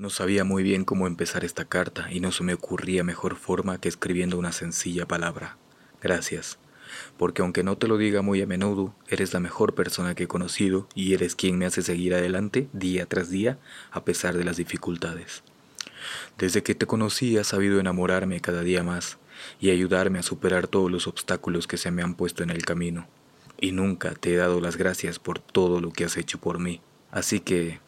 No sabía muy bien cómo empezar esta carta y no se me ocurría mejor forma que escribiendo una sencilla palabra. Gracias. Porque aunque no te lo diga muy a menudo, eres la mejor persona que he conocido y eres quien me hace seguir adelante día tras día a pesar de las dificultades. Desde que te conocí has sabido enamorarme cada día más y ayudarme a superar todos los obstáculos que se me han puesto en el camino. Y nunca te he dado las gracias por todo lo que has hecho por mí. Así que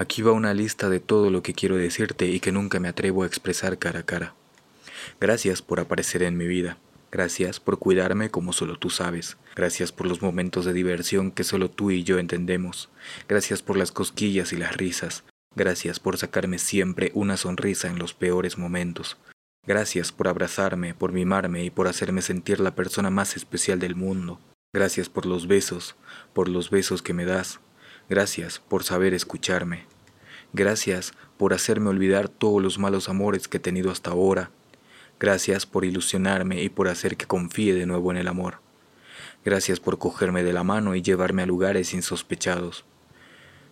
Aquí va una lista de todo lo que quiero decirte y que nunca me atrevo a expresar cara a cara. Gracias por aparecer en mi vida. Gracias por cuidarme como solo tú sabes. Gracias por los momentos de diversión que solo tú y yo entendemos. Gracias por las cosquillas y las risas. Gracias por sacarme siempre una sonrisa en los peores momentos. Gracias por abrazarme, por mimarme y por hacerme sentir la persona más especial del mundo. Gracias por los besos, por los besos que me das, Gracias por saber escucharme. Gracias por hacerme olvidar todos los malos amores que he tenido hasta ahora. Gracias por ilusionarme y por hacer que confíe de nuevo en el amor. Gracias por cogerme de la mano y llevarme a lugares insospechados.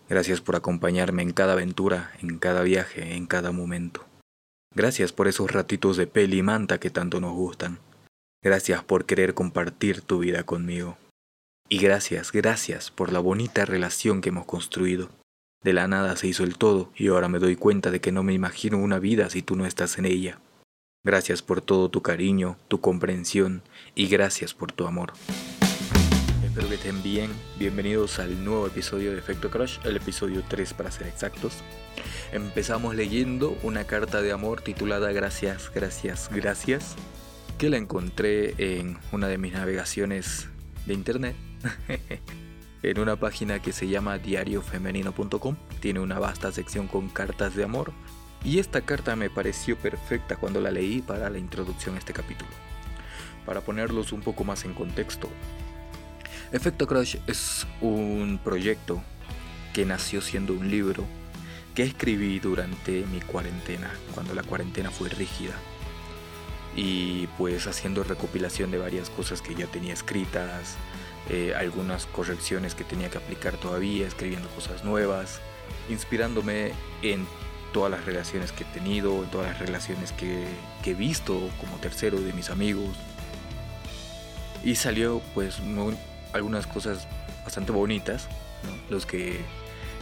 Gracias por acompañarme en cada aventura, en cada viaje, en cada momento. Gracias por esos ratitos de peli y manta que tanto nos gustan. Gracias por querer compartir tu vida conmigo. Y gracias, gracias por la bonita relación que hemos construido. De la nada se hizo el todo y ahora me doy cuenta de que no me imagino una vida si tú no estás en ella. Gracias por todo tu cariño, tu comprensión y gracias por tu amor. Espero que estén bien. Bienvenidos al nuevo episodio de Efecto Crush, el episodio 3 para ser exactos. Empezamos leyendo una carta de amor titulada Gracias, gracias, gracias, que la encontré en una de mis navegaciones de internet en una página que se llama diariofemenino.com. Tiene una vasta sección con cartas de amor. Y esta carta me pareció perfecta cuando la leí para la introducción a este capítulo. Para ponerlos un poco más en contexto, Efecto Crush es un proyecto que nació siendo un libro que escribí durante mi cuarentena, cuando la cuarentena fue rígida. Y pues haciendo recopilación de varias cosas que ya tenía escritas, eh, algunas correcciones que tenía que aplicar todavía, escribiendo cosas nuevas, inspirándome en todas las relaciones que he tenido, en todas las relaciones que, he visto como tercero de mis amigos. Y salió pues algunas cosas bastante bonitas, los que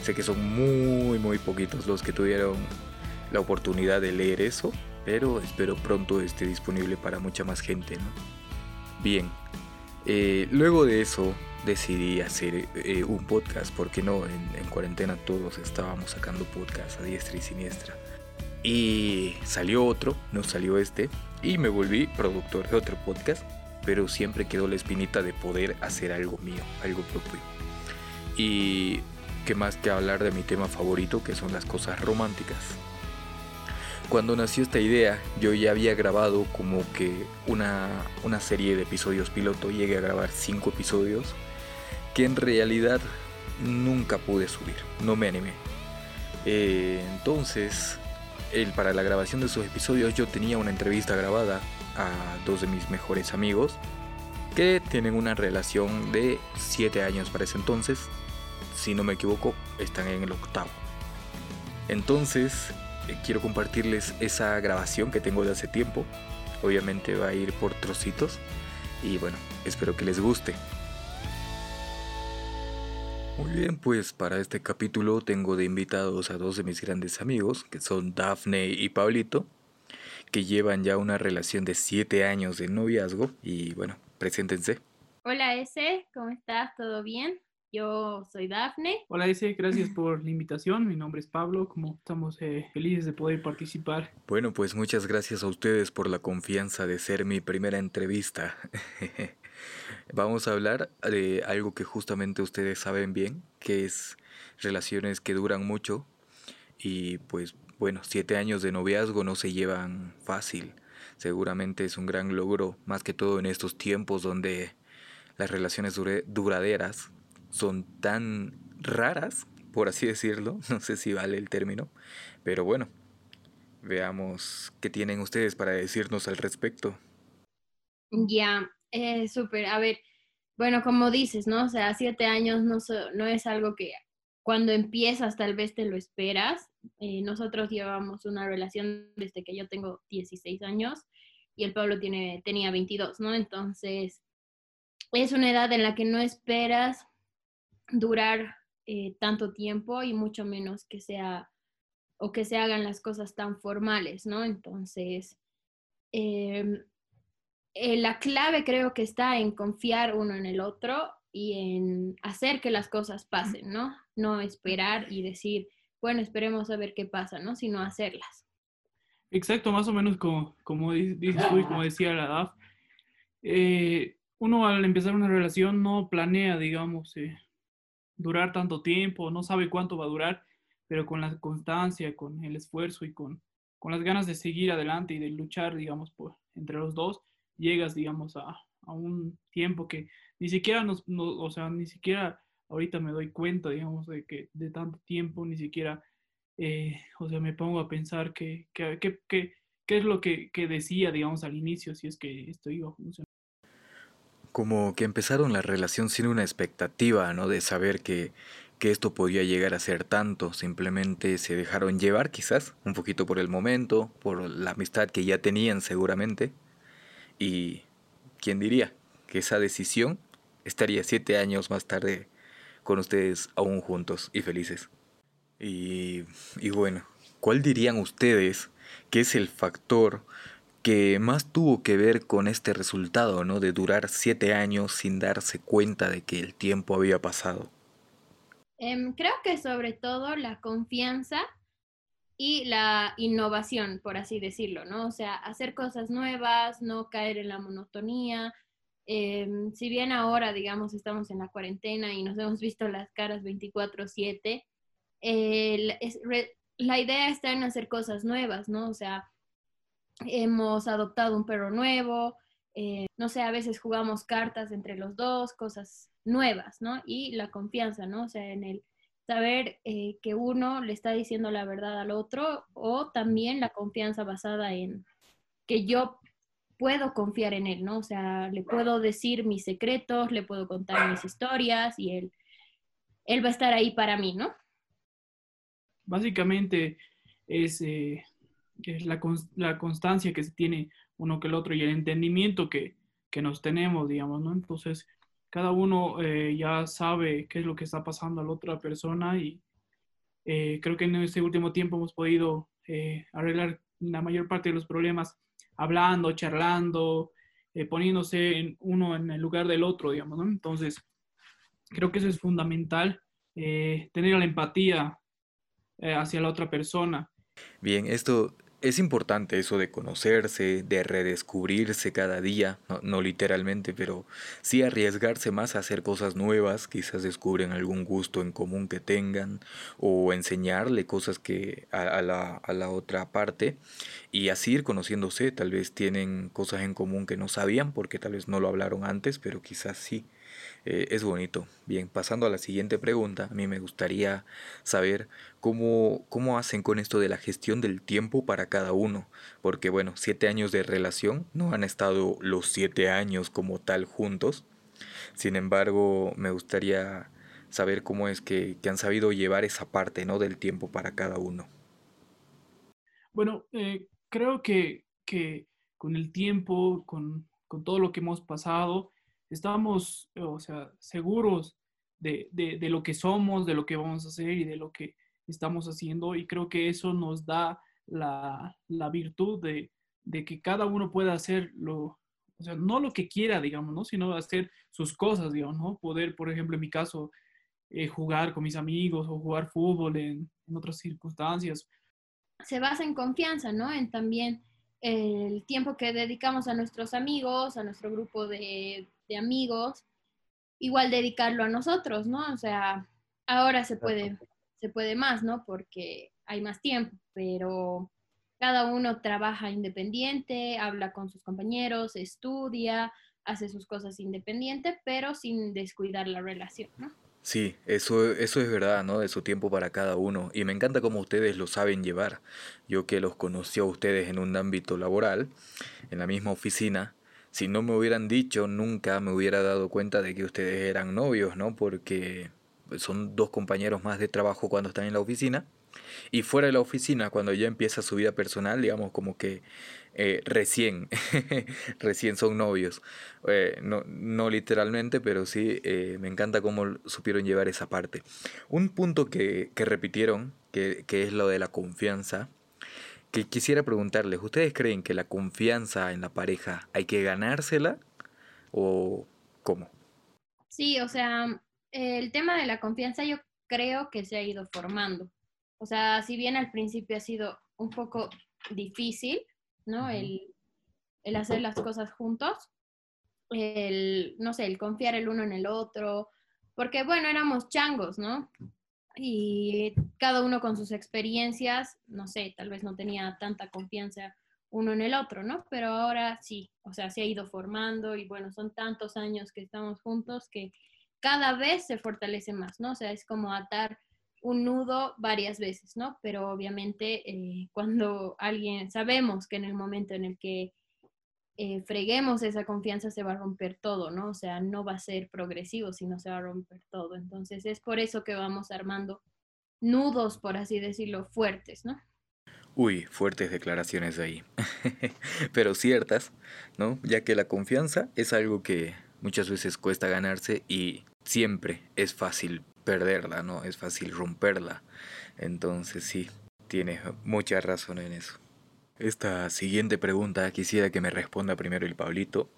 sé que son muy muy poquitos los que tuvieron la oportunidad de leer eso, pero espero pronto esté disponible para mucha más gente. Bien, eh, luego de eso decidí hacer eh, un podcast, porque no, en, cuarentena todos estábamos sacando podcast a diestra y siniestra. Y salió otro, no salió este, y me volví productor de otro podcast, pero siempre quedó la espinita de poder hacer algo mío, algo propio. Y qué más que hablar de mi tema favorito, que son las cosas románticas. Cuando nació esta idea, yo ya había grabado como que una, serie de episodios piloto, llegué a grabar cinco episodios, que en realidad nunca pude subir, no me animé. Eh, entonces, para la grabación de esos episodios yo tenía una entrevista grabada a dos de mis mejores amigos, que tienen una relación de 7 años para ese entonces, si no me equivoco, están en el octavo. Entonces, quiero compartirles esa grabación que tengo de hace tiempo. Obviamente va a ir por trocitos y bueno, espero que les guste. Muy bien, pues para este capítulo tengo de invitados a dos de mis grandes amigos, que son Daphne y Pablito, que llevan ya una relación de 7 años de noviazgo y bueno, preséntense. Hola S, ¿cómo estás? ¿Todo bien? Yo soy Dafne. Hola, Ese, gracias por la invitación. Mi nombre es Pablo, como estamos eh, felices de poder participar. Bueno, pues muchas gracias a ustedes por la confianza de ser mi primera entrevista. Vamos a hablar de algo que justamente ustedes saben bien, que es relaciones que duran mucho y pues bueno, siete años de noviazgo no se llevan fácil. Seguramente es un gran logro, más que todo en estos tiempos donde las relaciones duraderas son tan raras, por así decirlo, no sé si vale el término, pero bueno, veamos qué tienen ustedes para decirnos al respecto. Ya, eh, súper, a ver, bueno, como dices, ¿no? O sea, siete años no, no es algo que cuando empiezas tal vez te lo esperas. Eh, nosotros llevamos una relación desde que yo tengo 16 años y el Pablo tiene, tenía 22, ¿no? Entonces, es una edad en la que no esperas durar eh, tanto tiempo y mucho menos que sea o que se hagan las cosas tan formales, ¿no? Entonces, em, eh, la clave creo que está en confiar uno en el otro y en hacer que las cosas pasen, ¿no? No esperar y decir, bueno, esperemos a ver qué pasa, ¿no? Sino hacerlas. Exacto, más o menos como, como dices tú y como decía la DAF. Eh, uno al empezar una relación no planea, digamos, eh, durar tanto tiempo, no sabe cuánto va a durar, pero con la constancia, con el esfuerzo y con, con las ganas de seguir adelante y de luchar, digamos, por, entre los dos, llegas, digamos, a, a un tiempo que ni siquiera nos, o sea, ni siquiera ahorita me doy cuenta, digamos, de que de tanto tiempo, ni siquiera, eh, o sea, me pongo a pensar que, que, que, que qué es lo que, que, decía, digamos, al inicio, si es que esto iba a funcionar. Como que empezaron la relación sin una expectativa, ¿no? De saber que, que esto podía llegar a ser tanto, simplemente se dejaron llevar quizás un poquito por el momento, por la amistad que ya tenían seguramente, y quién diría que esa decisión estaría siete años más tarde con ustedes aún juntos y felices. Y, y bueno, ¿cuál dirían ustedes que es el factor que más tuvo que ver con este resultado, ¿no? De durar siete años sin darse cuenta de que el tiempo había pasado. Um, creo que sobre todo la confianza y la innovación, por así decirlo, ¿no? O sea, hacer cosas nuevas, no caer en la monotonía, eh, si bien ahora, digamos, estamos en la cuarentena y nos hemos visto las caras 24/7, eh, la idea está en hacer cosas nuevas, ¿no? O sea, hemos adoptado un perro nuevo, eh, no sé, a veces jugamos cartas entre los dos, cosas nuevas, ¿no? Y la confianza, ¿no? O sea, en el saber eh, que uno le está diciendo la verdad al otro o también la confianza basada en que yo puedo confiar en él, ¿no? O sea, le puedo decir mis secretos, le puedo contar mis historias y él, él va a estar ahí para mí, ¿no? Básicamente es, eh, la, la, constancia que se tiene uno que el otro y el entendimiento que, que nos tenemos, digamos, ¿no? Entonces, cada uno eh, ya sabe qué es lo que está pasando a la otra persona y eh, creo que en este último tiempo hemos podido arreglar la mayor parte de los problemas hablando, charlando, eh, poniéndose uno en el lugar del otro, digamos, ¿no? Entonces, creo que eso es fundamental, eh, tener la empatía eh, hacia la otra persona. Bien, esto es importante eso de conocerse, de redescubrirse cada día, no, literalmente, pero sí arriesgarse más a hacer cosas nuevas, quizás descubren algún gusto en común que tengan o enseñarle cosas que a, la, a la otra parte y así ir conociéndose, tal vez tienen cosas en común que no sabían porque tal vez no lo hablaron antes, pero quizás sí. Eh, es bonito. Bien, pasando a la siguiente pregunta, a mí me gustaría saber cómo, cómo hacen con esto de la gestión del tiempo para cada uno, porque bueno, siete años de relación, no han estado los siete años como tal juntos, sin embargo, me gustaría saber cómo es que, han sabido llevar esa parte ¿no? del tiempo para cada uno. Bueno, eh, creo que, que, con el tiempo, con, con todo lo que hemos pasado, estamos, o sea, seguros de, de, lo que somos, de lo que vamos a hacer y de lo que estamos haciendo. Y creo que eso nos da la, la virtud de, de, que cada uno pueda hacer lo, o sea, no lo que quiera, digamos, ¿no? Sino hacer sus cosas, digamos, ¿no? Poder, por ejemplo, en mi caso, eh, jugar con mis amigos o jugar fútbol en, en otras circunstancias. Se basa en confianza, ¿no? En también el tiempo que dedicamos a nuestros amigos, a nuestro grupo de, de amigos, igual dedicarlo a nosotros, ¿no? O sea, ahora se puede, se puede más, ¿no? Porque hay más tiempo, pero cada uno trabaja independiente, habla con sus compañeros, estudia, hace sus cosas independiente, pero sin descuidar la relación, ¿no? Sí, eso, eso es verdad, ¿no? De su tiempo para cada uno. Y me encanta cómo ustedes lo saben llevar. Yo que los conocí a ustedes en un ámbito laboral, en la misma oficina, si no me hubieran dicho, nunca me hubiera dado cuenta de que ustedes eran novios, ¿no? Porque son dos compañeros más de trabajo cuando están en la oficina. Y fuera de la oficina, cuando ya empieza su vida personal, digamos como que eh, recién, recién son novios. Eh, no, no, literalmente, pero sí eh, me encanta cómo supieron llevar esa parte. Un punto que, que repitieron, que, que, es lo de la confianza, que quisiera preguntarles, ¿ustedes creen que la confianza en la pareja hay que ganársela o cómo? Sí, o sea, el tema de la confianza yo creo que se ha ido formando. O sea, si bien al principio ha sido un poco difícil, ¿no? El, el hacer las cosas juntos, el, no sé, el confiar el uno en el otro, porque bueno, éramos changos, ¿no? Y cada uno con sus experiencias, no sé, tal vez no tenía tanta confianza uno en el otro, ¿no? Pero ahora sí, o sea, se ha ido formando y bueno, son tantos años que estamos juntos que cada vez se fortalece más, ¿no? O sea, es como atar un nudo varias veces, ¿no? Pero obviamente eh, cuando alguien, sabemos que en el momento en el que eh, freguemos esa confianza se va a romper todo, ¿no? O sea, no va a ser progresivo, sino se va a romper todo. Entonces es por eso que vamos armando nudos, por así decirlo, fuertes, ¿no? Uy, fuertes declaraciones ahí, pero ciertas, ¿no? Ya que la confianza es algo que muchas veces cuesta ganarse y siempre es fácil perderla, ¿no? Es fácil romperla. Entonces sí, tienes mucha razón en eso. Esta siguiente pregunta quisiera que me responda primero el Pablito,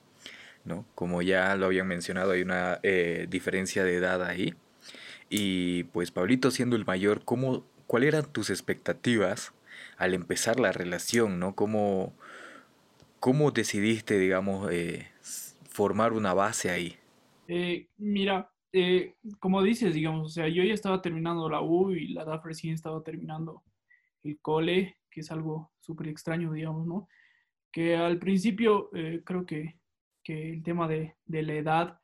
¿no? Como ya lo habían mencionado, hay una eh, diferencia de edad ahí. Y pues Pablito siendo el mayor, ¿cómo, ¿cuáles eran tus expectativas al empezar la relación, ¿no? ¿Cómo, cómo decidiste, digamos, eh, formar una base ahí? Eh, mira, eh, como dices, digamos, o sea, yo ya estaba terminando la U y la DAF recién estaba terminando el cole, que es algo súper extraño, digamos, ¿no? Que al principio eh, creo que, que, el tema de, de la edad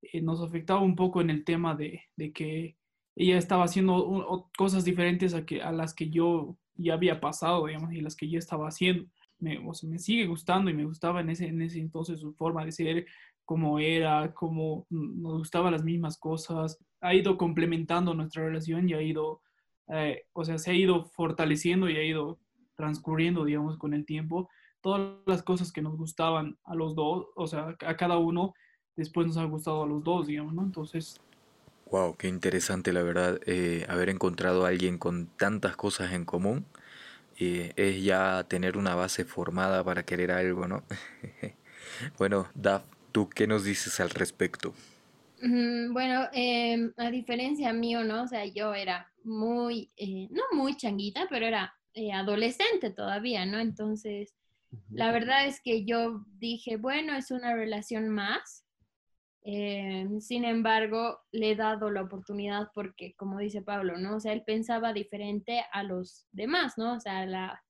eh, nos afectaba un poco en el tema de, de que ella estaba haciendo cosas diferentes a, que, a las que yo ya había pasado, digamos, y las que yo estaba haciendo. Me, o sea, me sigue gustando y me gustaba en ese, en ese entonces su forma de ser, cómo era, cómo nos gustaban las mismas cosas, ha ido complementando nuestra relación y ha ido, eh, o sea, se ha ido fortaleciendo y ha ido transcurriendo, digamos, con el tiempo. Todas las cosas que nos gustaban a los dos, o sea, a cada uno, después nos ha gustado a los dos, digamos, ¿no? Entonces... Wow, qué interesante, la verdad, eh, haber encontrado a alguien con tantas cosas en común. Eh, es ya tener una base formada para querer algo, ¿no? bueno, Daf, ¿Tú qué nos dices al respecto? Bueno, em, a diferencia mío, ¿no? O sea, yo era muy, eh, no muy changuita, pero era eh, adolescente todavía, ¿no? Entonces, la verdad es que yo dije, bueno, es una relación más. Em, sin embargo, le he dado la oportunidad porque, como dice Pablo, ¿no? O sea, él pensaba diferente a los demás, ¿no? O sea, a,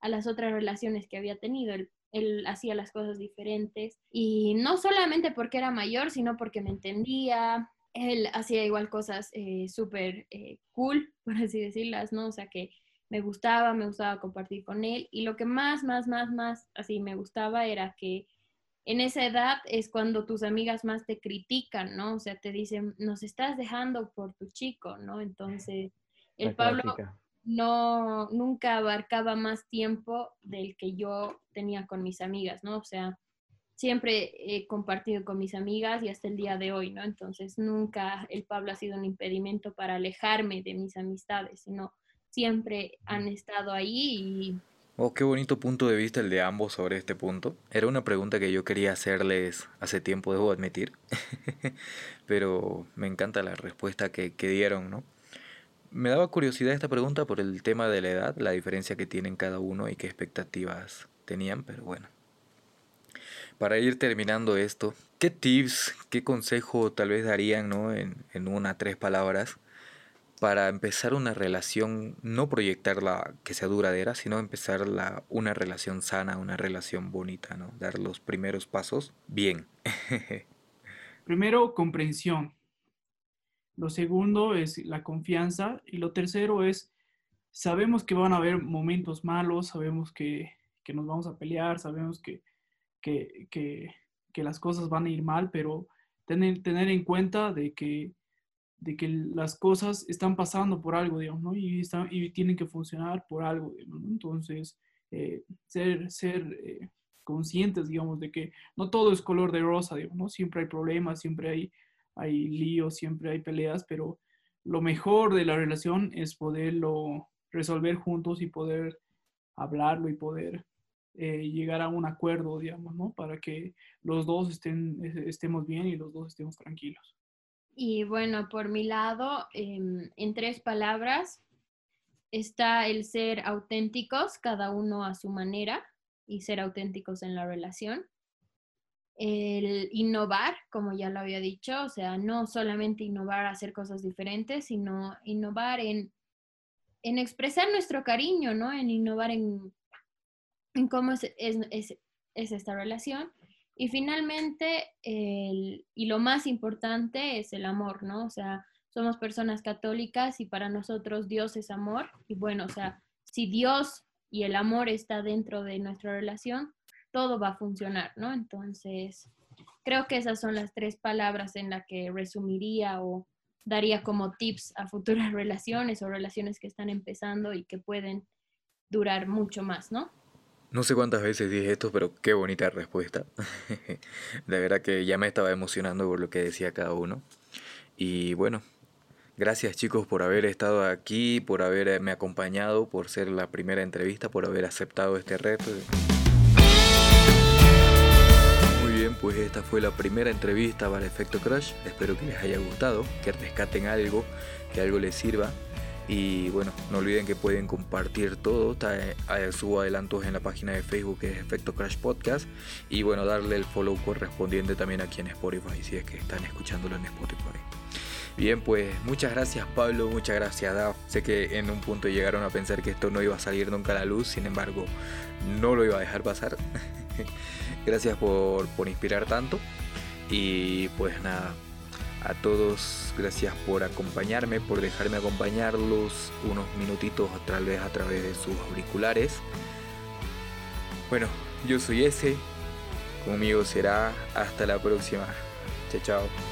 a las otras relaciones que había tenido. Él él hacía las cosas diferentes y no solamente porque era mayor, sino porque me entendía. Él hacía igual cosas eh, súper eh, cool, por así decirlas, ¿no? O sea, que me gustaba, me gustaba compartir con él y lo que más, más, más, más así me gustaba era que en esa edad es cuando tus amigas más te critican, ¿no? O sea, te dicen, nos estás dejando por tu chico, ¿no? Entonces, el Pablo no, nunca abarcaba más tiempo del que yo tenía con mis amigas, ¿no? O sea, siempre he compartido con mis amigas y hasta el día de hoy, ¿no? Entonces, nunca el Pablo ha sido un impedimento para alejarme de mis amistades, sino siempre han estado ahí y... Oh, qué bonito punto de vista el de ambos sobre este punto. Era una pregunta que yo quería hacerles hace tiempo, debo admitir, pero me encanta la respuesta que, que dieron, ¿no? Me daba curiosidad esta pregunta por el tema de la edad, la diferencia que tienen cada uno y qué expectativas tenían, pero bueno. Para ir terminando esto, ¿qué tips, qué consejo tal vez darían ¿no? en, en una, tres palabras para empezar una relación, no proyectarla que sea duradera, sino empezar la, una relación sana, una relación bonita, ¿no? Dar los primeros pasos bien. Primero, comprensión. Lo segundo es la confianza. Y lo tercero es, sabemos que van a haber momentos malos, sabemos que, nos vamos a pelear, sabemos que, que, las cosas van a ir mal, pero tener, tener en cuenta de que de que las cosas están pasando por algo, digamos, ¿no? Y, están, y tienen que funcionar por algo, digamos, ¿no? Entonces, eh, ser, ser eh, conscientes, digamos, de que no todo es color de rosa, digamos, ¿no? Siempre hay problemas, siempre hay, hay líos, siempre hay peleas, pero lo mejor de la relación es poderlo resolver juntos y poder hablarlo y poder eh, llegar a un acuerdo, digamos, ¿no? Para que los dos estén, estemos bien y los dos estemos tranquilos. Y bueno, por mi lado, em, en tres palabras, está el ser auténticos, cada uno a su manera, y ser auténticos en la relación. El innovar, como ya lo había dicho, o sea, no solamente innovar hacer cosas diferentes, sino innovar en, en expresar nuestro cariño, ¿no? En innovar en, en cómo es, es, es esta relación y finalmente, y lo más importante es el amor, ¿no? O sea, somos personas católicas y para nosotros Dios es amor. Y bueno, o sea, si Dios y el amor está dentro de nuestra relación, todo va a funcionar, ¿no? Entonces, creo que esas son las tres palabras en las que resumiría o daría como tips a futuras relaciones o relaciones que están empezando y que pueden durar mucho más, ¿no? No sé cuántas veces dije esto, pero qué bonita respuesta. de verdad que ya me estaba emocionando por lo que decía cada uno. Y bueno, gracias chicos por haber estado aquí, por haberme acompañado, por ser la primera entrevista, por haber aceptado este reto. Muy bien, pues esta fue la primera entrevista para Efecto Crush. Espero que les haya gustado, que rescaten algo, que algo les sirva. Y bueno, no olviden que pueden compartir todo. Eh, subo adelantos en la página de Facebook que es Efecto Crash Podcast. Y bueno, darle el follow correspondiente también aquí en Spotify, si es que están escuchándolo en Spotify. Bien, pues muchas gracias Pablo, muchas gracias Daf. Sé que en un punto llegaron a pensar que esto no iba a salir nunca a la luz, sin embargo, no lo iba a dejar pasar. gracias por, por inspirar tanto. Y pues nada, a todos, gracias por acompañarme, por dejarme acompañarlos unos minutitos tal vez a través de sus auriculares. Bueno, yo soy ese, conmigo será hasta la próxima. Chao, chao.